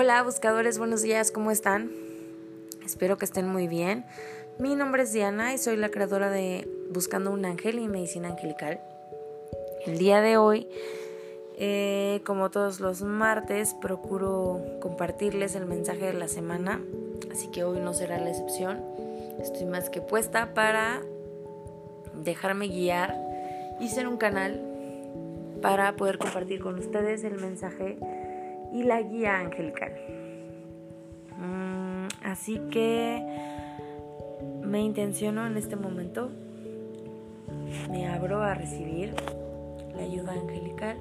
Hola buscadores, buenos días, ¿cómo están? Espero que estén muy bien. Mi nombre es Diana y soy la creadora de Buscando un Ángel y Medicina Angelical. El día de hoy, eh, como todos los martes, procuro compartirles el mensaje de la semana, así que hoy no será la excepción. Estoy más que puesta para dejarme guiar y ser un canal para poder compartir con ustedes el mensaje y la guía angelical. Mm, así que me intenciono en este momento, me abro a recibir la ayuda angelical.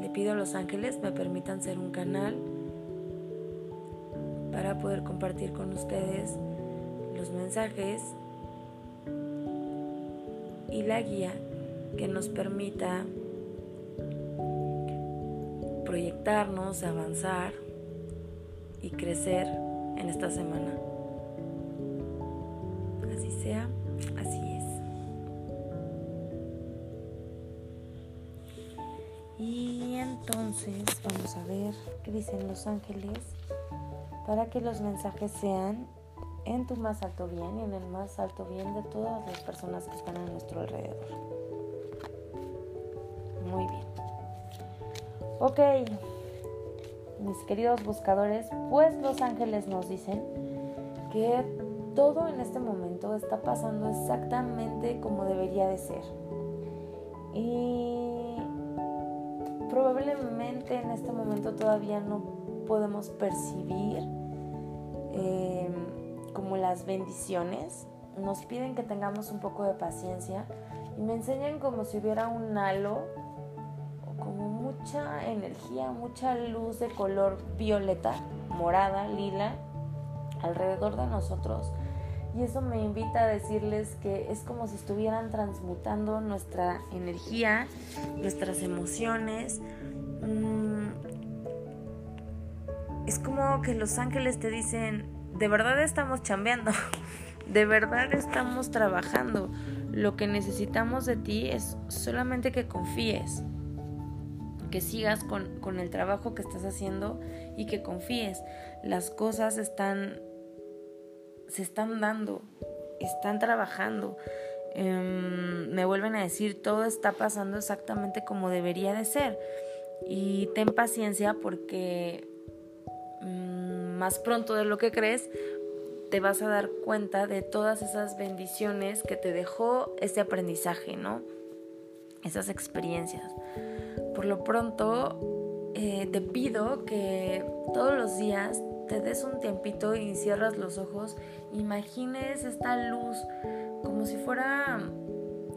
Le pido a los ángeles me permitan ser un canal para poder compartir con ustedes los mensajes y la guía que nos permita proyectarnos, avanzar y crecer en esta semana. Así sea, así es. Y entonces vamos a ver qué dicen los ángeles para que los mensajes sean en tu más alto bien y en el más alto bien de todas las personas que están a nuestro alrededor. Ok, mis queridos buscadores, pues los ángeles nos dicen que todo en este momento está pasando exactamente como debería de ser. Y probablemente en este momento todavía no podemos percibir eh, como las bendiciones. Nos piden que tengamos un poco de paciencia y me enseñan como si hubiera un halo mucha energía, mucha luz de color violeta, morada, lila alrededor de nosotros. Y eso me invita a decirles que es como si estuvieran transmutando nuestra energía, nuestras emociones. Mm, es como que los ángeles te dicen, de verdad estamos chambeando, de verdad estamos trabajando. Lo que necesitamos de ti es solamente que confíes que sigas con, el trabajo que estás haciendo y que confíes. Las cosas están, se están dando, están trabajando. Em, me vuelven a decir, todo está pasando exactamente como debería de ser. Y ten paciencia porque mm, más pronto de lo que crees, te vas a dar cuenta de todas esas bendiciones que te dejó ese aprendizaje, ¿no? Esas experiencias. Por lo pronto, eh, te pido que todos los días te des un tiempito y cierras los ojos, imagines esta luz como si fuera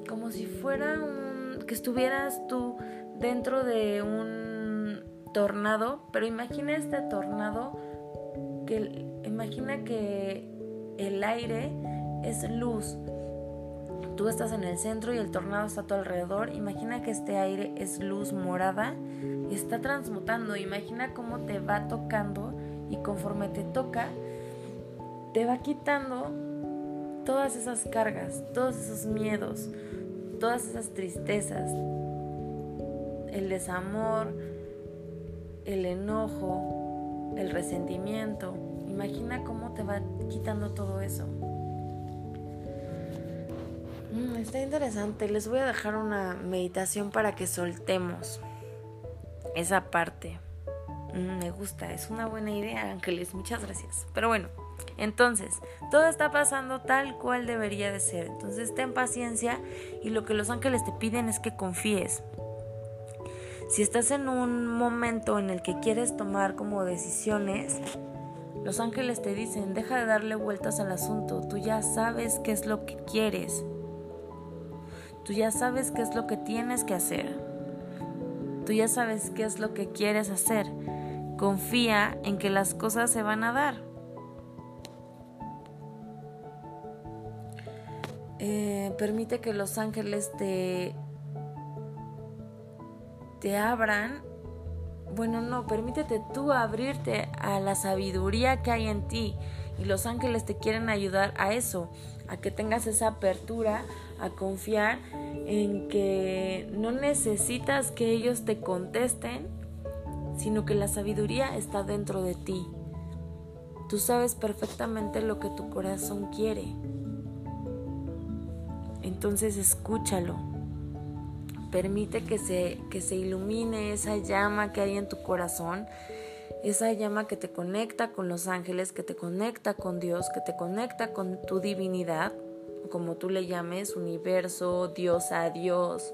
como si fuera un que estuvieras tú dentro de un tornado, pero imagina este tornado que imagina que el aire es luz tú estás en el centro y el tornado está a tu alrededor, imagina que este aire es luz morada y está transmutando. Imagina cómo te va tocando y conforme te toca, te va quitando todas esas cargas, todos esos miedos, todas esas tristezas, el desamor, el enojo, el resentimiento. Imagina cómo te va quitando todo eso. Mm, está interesante. Les voy a dejar una meditación para que soltemos esa parte. Mm, me gusta, es una buena idea, Ángeles. Muchas gracias. Pero bueno, entonces, todo está pasando tal cual debería de ser. Entonces, ten paciencia y lo que los ángeles te piden es que confíes. Si estás en un momento en el que quieres tomar como decisiones, los ángeles te dicen, deja de darle vueltas al asunto, tú ya sabes qué es lo que quieres. Tú ya sabes qué es lo que tienes que hacer. Tú ya sabes qué es lo que quieres hacer. Confía en que las cosas se van a dar. Eh, permite que los ángeles te, te abran. Bueno, no, permítete tú abrirte a la sabiduría que hay en ti. Y los ángeles te quieren ayudar a eso, a que tengas esa apertura, a confiar en que no necesitas que ellos te contesten, sino que la sabiduría está dentro de ti. Tú sabes perfectamente lo que tu corazón quiere. Entonces escúchalo. Permite que se, que se ilumine esa llama que hay en tu corazón, esa llama que te conecta con los ángeles, que te conecta con Dios, que te conecta con tu divinidad, como tú le llames, universo, Dios a Dios.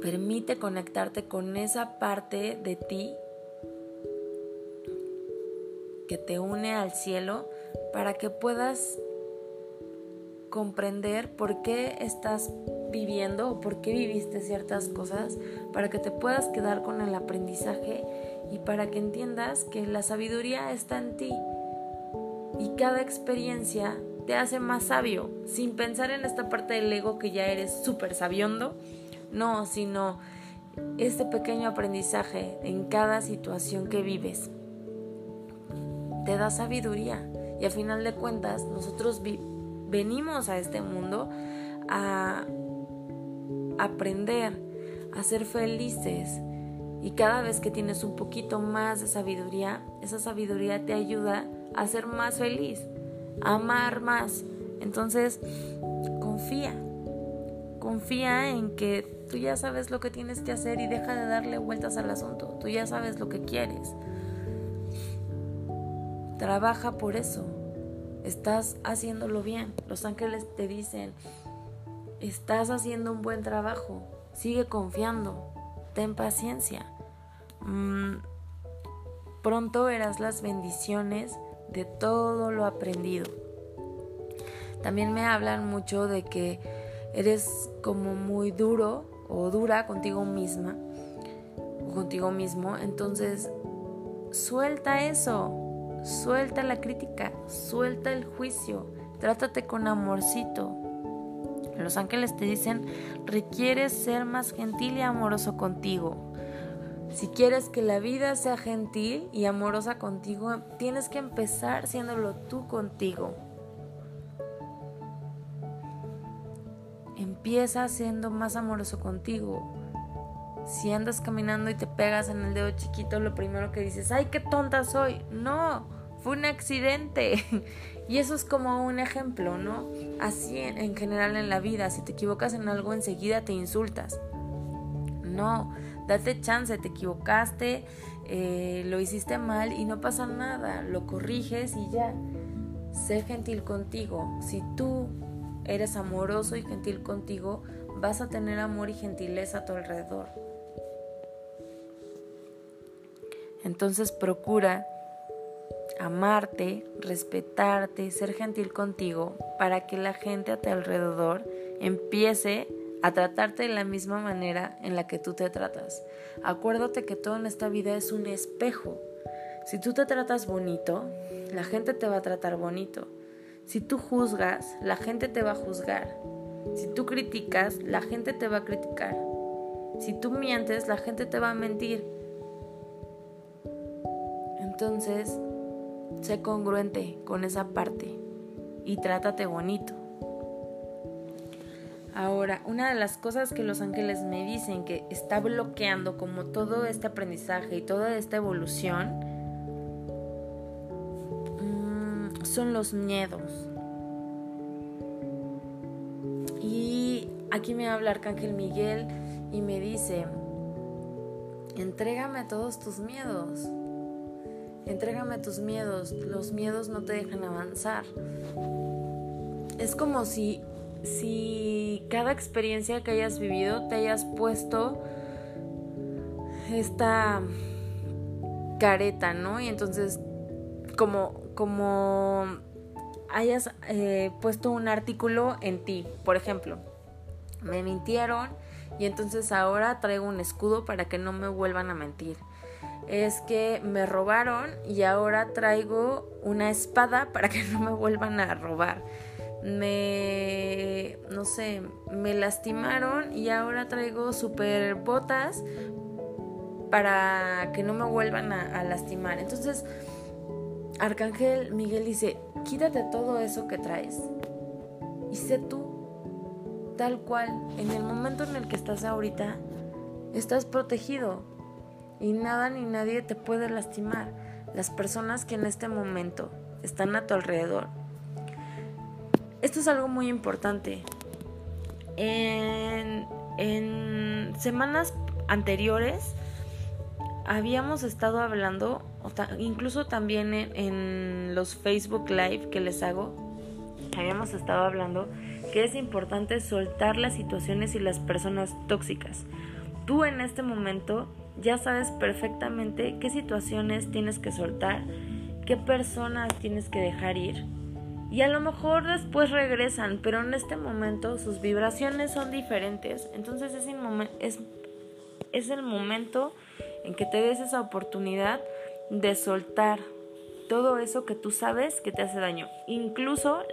Permite conectarte con esa parte de ti que te une al cielo para que puedas comprender por qué estás viviendo o por qué viviste ciertas cosas, para que te puedas quedar con el aprendizaje y para que entiendas que la sabiduría está en ti y cada experiencia te hace más sabio, sin pensar en esta parte del ego que ya eres súper sabiondo, no, sino este pequeño aprendizaje en cada situación que vives. Te da sabiduría y al final de cuentas nosotros venimos a este mundo a aprender, a ser felices y cada vez que tienes un poquito más de sabiduría, esa sabiduría te ayuda a ser más feliz, amar más. Entonces, confía, confía en que tú ya sabes lo que tienes que hacer y deja de darle vueltas al asunto, tú ya sabes lo que quieres. Trabaja por eso. Estás haciéndolo bien. Los ángeles te dicen, estás haciendo un buen trabajo. Sigue confiando. Ten paciencia. Mm, pronto verás las bendiciones de todo lo aprendido. También me hablan mucho de que eres como muy duro o dura contigo misma o contigo mismo. Entonces, suelta eso. Suelta la crítica, suelta el juicio, trátate con amorcito. Los ángeles te dicen, requieres ser más gentil y amoroso contigo. Si quieres que la vida sea gentil y amorosa contigo, tienes que empezar siéndolo tú contigo. Empieza siendo más amoroso contigo. Si andas caminando y te pegas en el dedo chiquito, lo primero que dices, ay, qué tonta soy. No, fue un accidente. y eso es como un ejemplo, ¿no? Así en, general en la vida, si te equivocas en algo, enseguida te insultas. No, date chance, te equivocaste, eh, lo hiciste mal y no pasa nada, lo corriges y ya. Sé gentil contigo. Si tú eres amoroso y gentil contigo, vas a tener amor y gentileza a tu alrededor. Entonces procura amarte, respetarte, ser gentil contigo para que la gente a tu alrededor empiece a tratarte de la misma manera en la que tú te tratas. Acuérdate que todo en esta vida es un espejo. Si tú te tratas bonito, la gente te va a tratar bonito. Si tú juzgas, la gente te va a juzgar. Si tú criticas, la gente te va a criticar. Si tú mientes, la gente te va a mentir. Entonces, sé congruente con esa parte y trátate bonito. Ahora, una de las cosas que los ángeles me dicen que está bloqueando como todo este aprendizaje y toda esta evolución mm, son los miedos. Y aquí me habla Arcángel Miguel y me dice, entrégame todos tus miedos. Entrégame tus miedos, los miedos no te dejan avanzar. Es como si, si cada experiencia que hayas vivido te hayas puesto esta careta, ¿no? Y entonces, como, como hayas eh, puesto un artículo en ti, por ejemplo, me mintieron y entonces ahora traigo un escudo para que no me vuelvan a mentir es que me robaron y ahora traigo una espada para que no me vuelvan a robar. Me, no sé, me lastimaron y ahora traigo super botas para que no me vuelvan a, lastimar. Entonces, Arcángel Miguel dice, quítate todo eso que traes y sé tú, tal cual, en el momento en el que estás ahorita, estás protegido y nada ni nadie te puede lastimar. Las personas que en este momento están a tu alrededor. Esto es algo muy importante. En, en semanas anteriores habíamos estado hablando, incluso también en, los Facebook Live que les hago, habíamos estado hablando que es importante soltar las situaciones y las personas tóxicas. Tú en este momento ya sabes perfectamente qué situaciones tienes que soltar, qué personas tienes que dejar ir. Y a lo mejor después regresan, pero en este momento sus vibraciones son diferentes. Entonces es, el momento en que te des esa oportunidad de soltar todo eso que tú sabes que te hace daño, incluso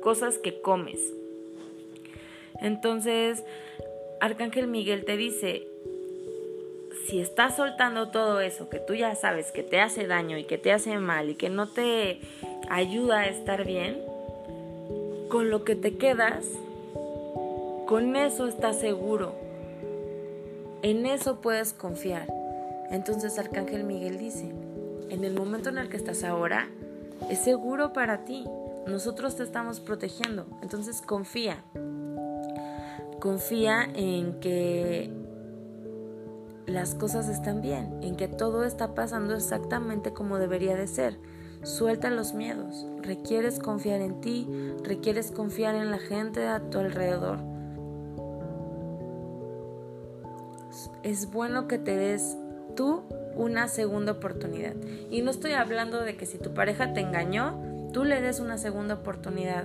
cosas que comes. Entonces, Arcángel Miguel te dice, si estás soltando todo eso que tú ya sabes que te hace daño y que te hace mal y que no te ayuda a estar bien, con lo que te quedas, con eso estás seguro. En eso puedes confiar. Entonces Arcángel Miguel dice, en el momento en el que estás ahora, es seguro para ti. Nosotros te estamos protegiendo. Entonces confía. Confía en que las cosas están bien, en que todo está pasando exactamente como debería de ser. Suelta los miedos. Requieres confiar en ti, requieres confiar en la gente a tu alrededor. Es bueno que te des tú una segunda oportunidad. Y no estoy hablando de que si tu pareja te engañó, tú le des una segunda oportunidad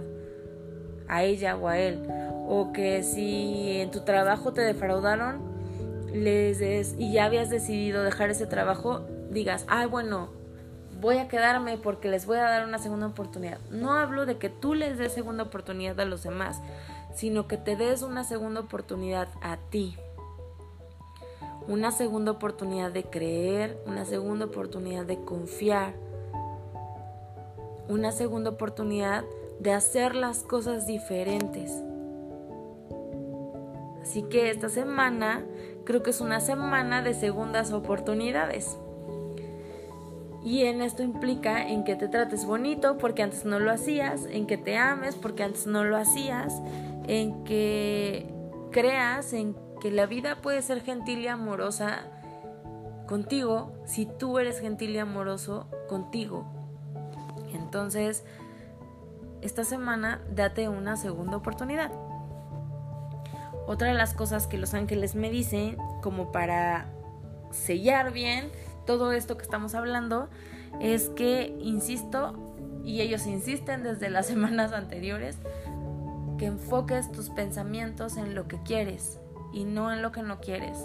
a ella o a él. O que si en tu trabajo te defraudaron les des, y ya habías decidido dejar ese trabajo, digas, ay bueno, voy a quedarme porque les voy a dar una segunda oportunidad. No hablo de que tú les des segunda oportunidad a los demás, sino que te des una segunda oportunidad a ti una segunda oportunidad de creer, una segunda oportunidad de confiar, una segunda oportunidad de hacer las cosas diferentes. Así que esta semana creo que es una semana de segundas oportunidades. Y en esto implica en que te trates bonito porque antes no lo hacías, en que te ames porque antes no lo hacías, en que creas en que la vida puede ser gentil y amorosa contigo si tú eres gentil y amoroso contigo. Entonces, esta semana date una segunda oportunidad. Otra de las cosas que los ángeles me dicen, como para sellar bien todo esto que estamos hablando, es que, insisto, y ellos insisten desde las semanas anteriores, que enfoques tus pensamientos en lo que quieres, y no en lo que no quieres.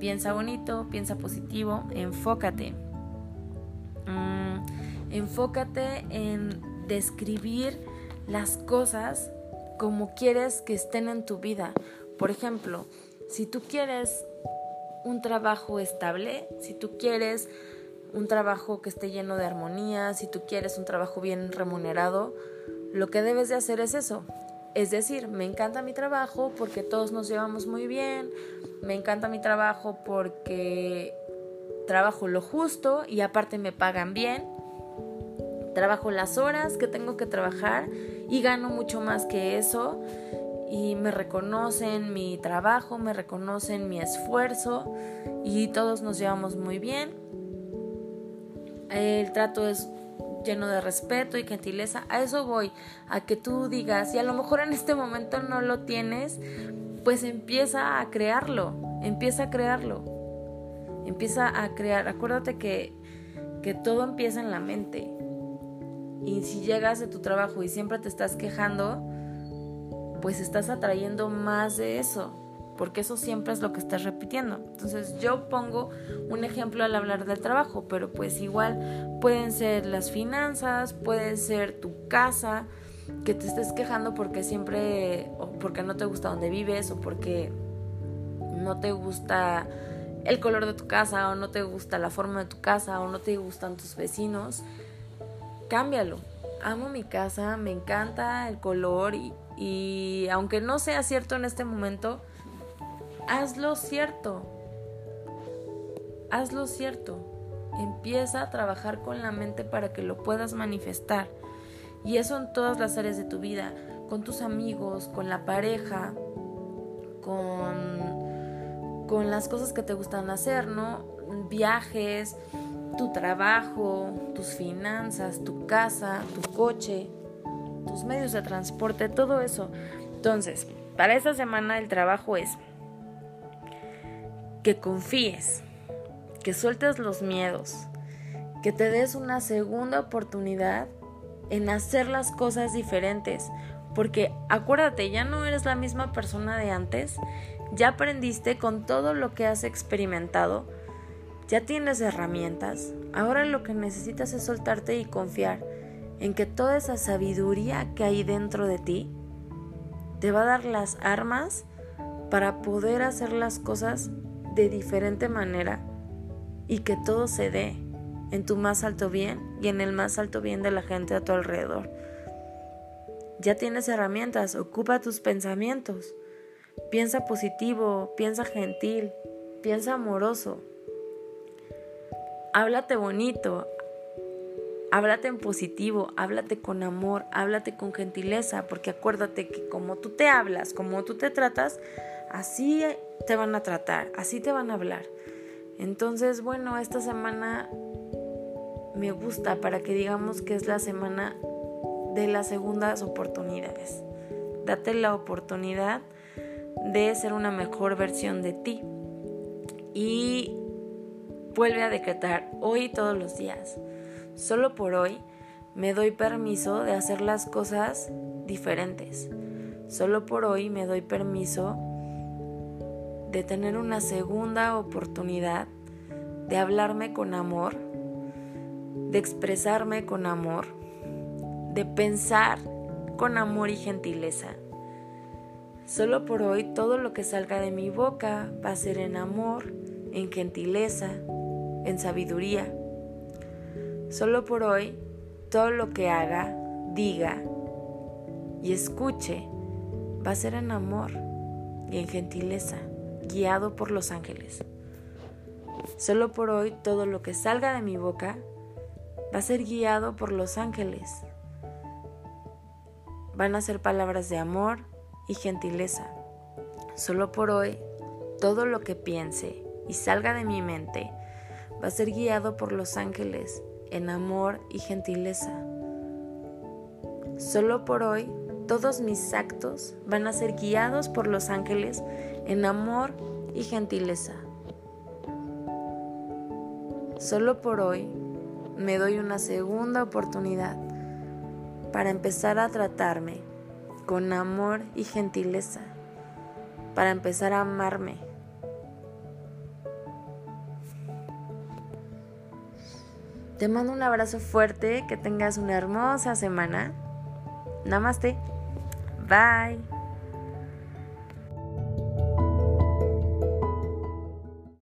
Piensa bonito, piensa positivo, enfócate. Mm, enfócate en describir las cosas como quieres que estén en tu vida. Por ejemplo, si tú quieres un trabajo estable, si tú quieres un trabajo que esté lleno de armonía, si tú quieres un trabajo bien remunerado, lo que debes de hacer es eso, es decir, me encanta mi trabajo porque todos nos llevamos muy bien, me encanta mi trabajo porque trabajo lo justo y aparte me pagan bien, trabajo las horas que tengo que trabajar y gano mucho más que eso y me reconocen mi trabajo, me reconocen mi esfuerzo y todos nos llevamos muy bien. El trato es lleno de respeto y gentileza. A eso voy, a que tú digas, y a lo mejor en este momento no lo tienes, pues empieza a crearlo, empieza a crearlo, empieza a crear. Acuérdate que, que todo empieza en la mente. Y si llegas de tu trabajo y siempre te estás quejando, pues estás atrayendo más de eso porque eso siempre es lo que estás repitiendo. Entonces yo pongo un ejemplo al hablar del trabajo, pero pues igual pueden ser las finanzas, puede ser tu casa, que te estés quejando porque siempre, o porque no te gusta donde vives, o porque no te gusta el color de tu casa, o no te gusta la forma de tu casa, o no te gustan tus vecinos, cámbialo. Amo mi casa, me encanta el color y, y aunque no sea cierto en este momento, hazlo cierto. haz lo cierto. Empieza a trabajar con la mente para que lo puedas manifestar. Y eso en todas las áreas de tu vida, con tus amigos, con la pareja, con, con las cosas que te gustan hacer, ¿no? Viajes, tu trabajo, tus finanzas, tu casa, tu coche, tus medios de transporte, todo eso. Entonces, para esta semana el trabajo es que confíes, que sueltes los miedos, que te des una segunda oportunidad en hacer las cosas diferentes. Porque acuérdate, ya no eres la misma persona de antes, ya aprendiste con todo lo que has experimentado, ya tienes herramientas, ahora lo que necesitas es soltarte y confiar en que toda esa sabiduría que hay dentro de ti te va a dar las armas para poder hacer las cosas de diferente manera y que todo se dé en tu más alto bien y en el más alto bien de la gente a tu alrededor. Ya tienes herramientas, ocupa tus pensamientos. Piensa positivo, piensa gentil, piensa amoroso. Háblate bonito, háblate en positivo, háblate con amor, háblate con gentileza, porque acuérdate que como tú te hablas, como tú te tratas, así te van a tratar, así te van a hablar. Entonces, bueno, esta semana me gusta para que digamos que es la semana de las segundas oportunidades. Date la oportunidad de ser una mejor versión de ti. Y vuelve a decretar hoy todos los días. Solo por hoy me doy permiso de hacer las cosas diferentes. Solo por hoy me doy permiso de tener una segunda oportunidad de hablarme con amor, de expresarme con amor, de pensar con amor y gentileza. Solo por hoy todo lo que salga de mi boca va a ser en amor, en gentileza, en sabiduría. Solo por hoy todo lo que haga, diga y escuche va a ser en amor y en gentileza guiado por los ángeles. Solo por hoy todo lo que salga de mi boca va a ser guiado por los ángeles. Van a ser palabras de amor y gentileza. Solo por hoy todo lo que piense y salga de mi mente va a ser guiado por los ángeles en amor y gentileza. Solo por hoy todos mis actos van a ser guiados por los ángeles en amor y gentileza. Solo por hoy me doy una segunda oportunidad para empezar a tratarme con amor y gentileza, para empezar a amarme. Te mando un abrazo fuerte, que tengas una hermosa semana. Namaste. Bye.